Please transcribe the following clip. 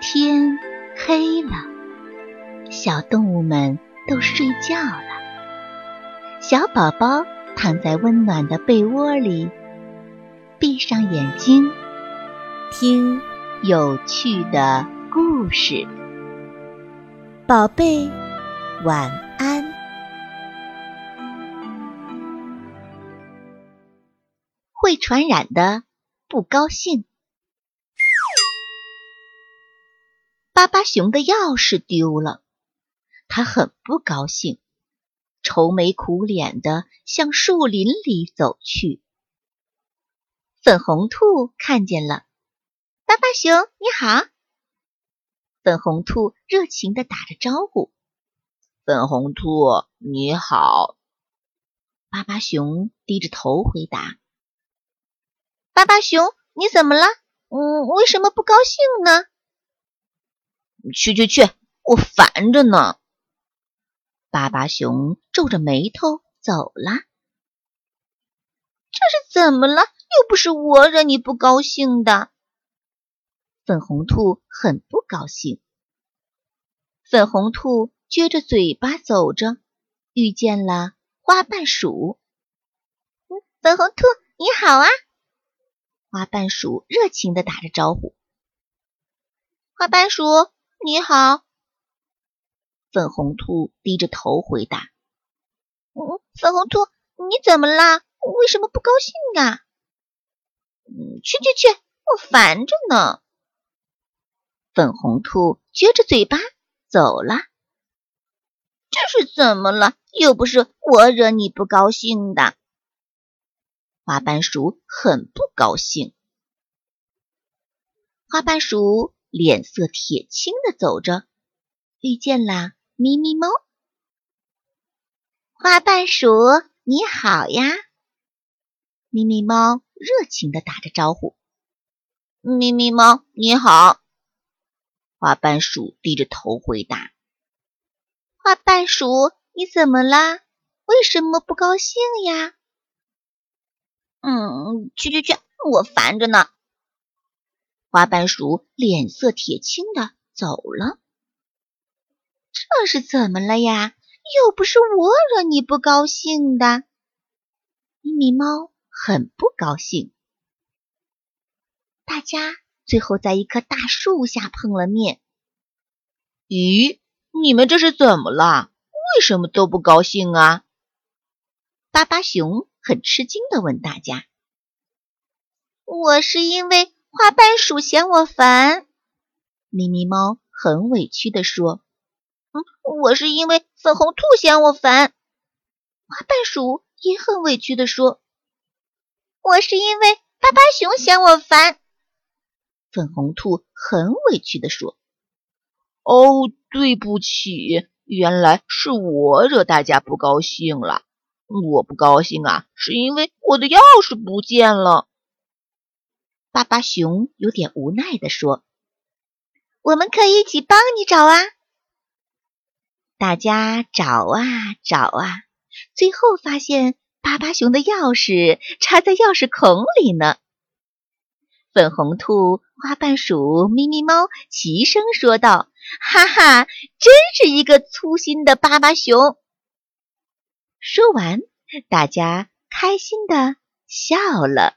天黑了，小动物们都睡觉了。小宝宝躺在温暖的被窝里，闭上眼睛，听有趣的故事。宝贝，晚安。会传染的不高兴。巴巴熊的钥匙丢了，他很不高兴，愁眉苦脸的向树林里走去。粉红兔看见了，巴巴熊你好。粉红兔热情的打着招呼。粉红兔你好。巴巴熊低着头回答。巴巴熊你怎么了？嗯，为什么不高兴呢？去去去！我烦着呢。巴巴熊皱着眉头走了。这是怎么了？又不是我惹你不高兴的。粉红兔很不高兴。粉红兔撅着嘴巴走着，遇见了花瓣鼠。粉红兔你好啊！花瓣鼠热情的打着招呼。花瓣鼠。你好，粉红兔低着头回答：“嗯，粉红兔，你怎么啦？为什么不高兴啊？”“嗯，去去去，我烦着呢。”粉红兔撅着嘴巴走了。这是怎么了？又不是我惹你不高兴的。花瓣鼠很不高兴。花瓣鼠。脸色铁青的走着，遇见了咪咪猫。花瓣鼠你好呀，咪咪猫热情的打着招呼。咪咪猫你好，花瓣鼠低着头回答。花瓣鼠你怎么啦？为什么不高兴呀？嗯，去去去，我烦着呢。花瓣鼠脸色铁青的走了。这是怎么了呀？又不是我惹你不高兴的。咪咪猫很不高兴。大家最后在一棵大树下碰了面。咦，你们这是怎么了？为什么都不高兴啊？巴巴熊很吃惊的问大家：“我是因为……”花瓣鼠嫌我烦，咪咪猫很委屈地说：“嗯，我是因为粉红兔嫌我烦。”花瓣鼠也很委屈地说：“我是因为巴巴熊嫌我烦。”粉红兔很委屈地说：“哦，对不起，原来是我惹大家不高兴了。我不高兴啊，是因为我的钥匙不见了。”巴巴熊有点无奈地说：“我们可以一起帮你找啊！”大家找啊找啊，最后发现巴巴熊的钥匙插在钥匙孔里呢。粉红兔、花瓣鼠、咪咪猫齐声说道：“哈哈，真是一个粗心的巴巴熊！”说完，大家开心的笑了。